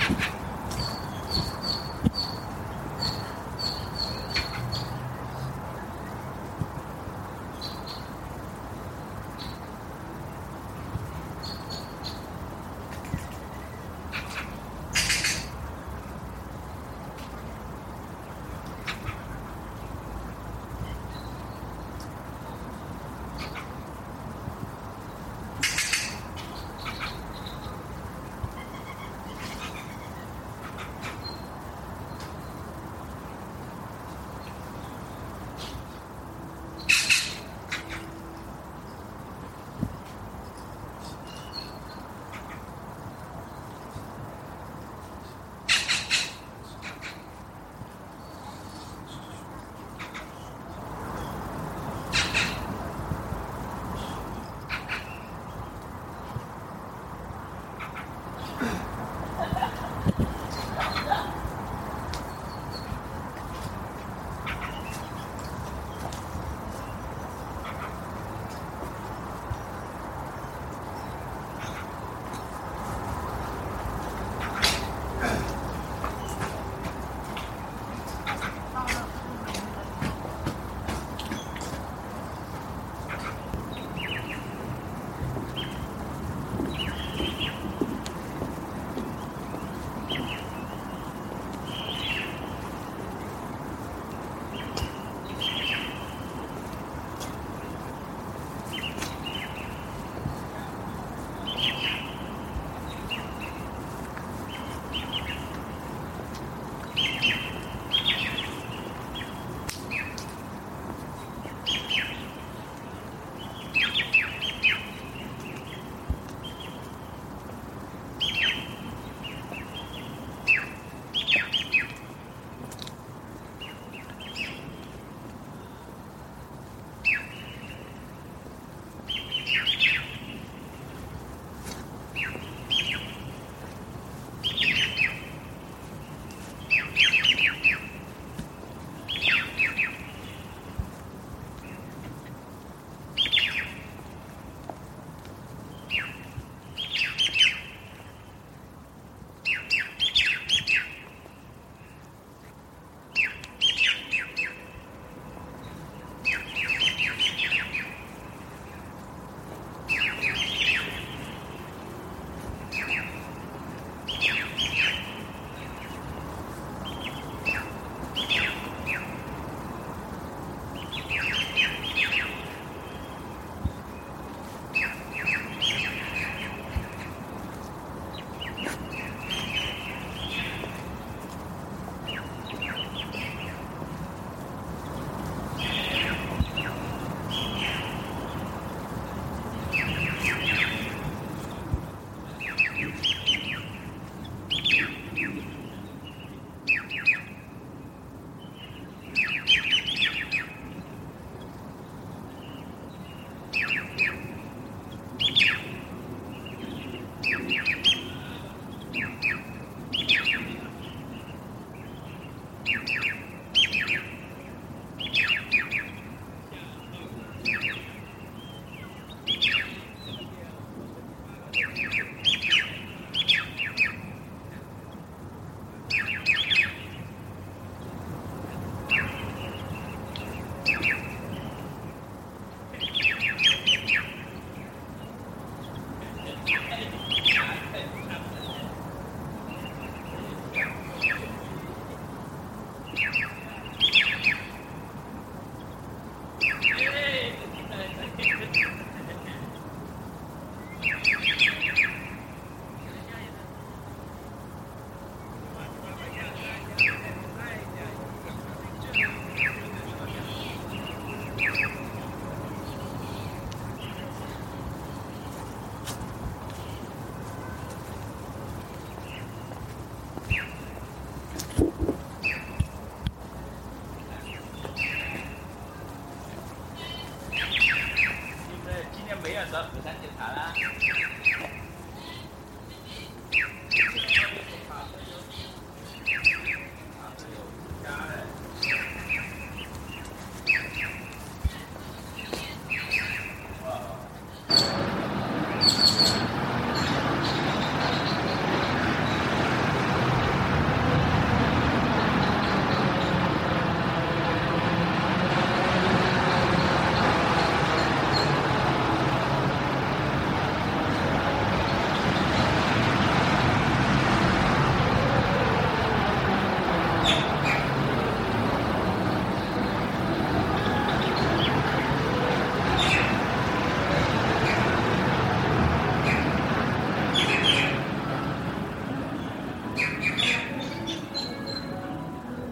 Ha ha ha!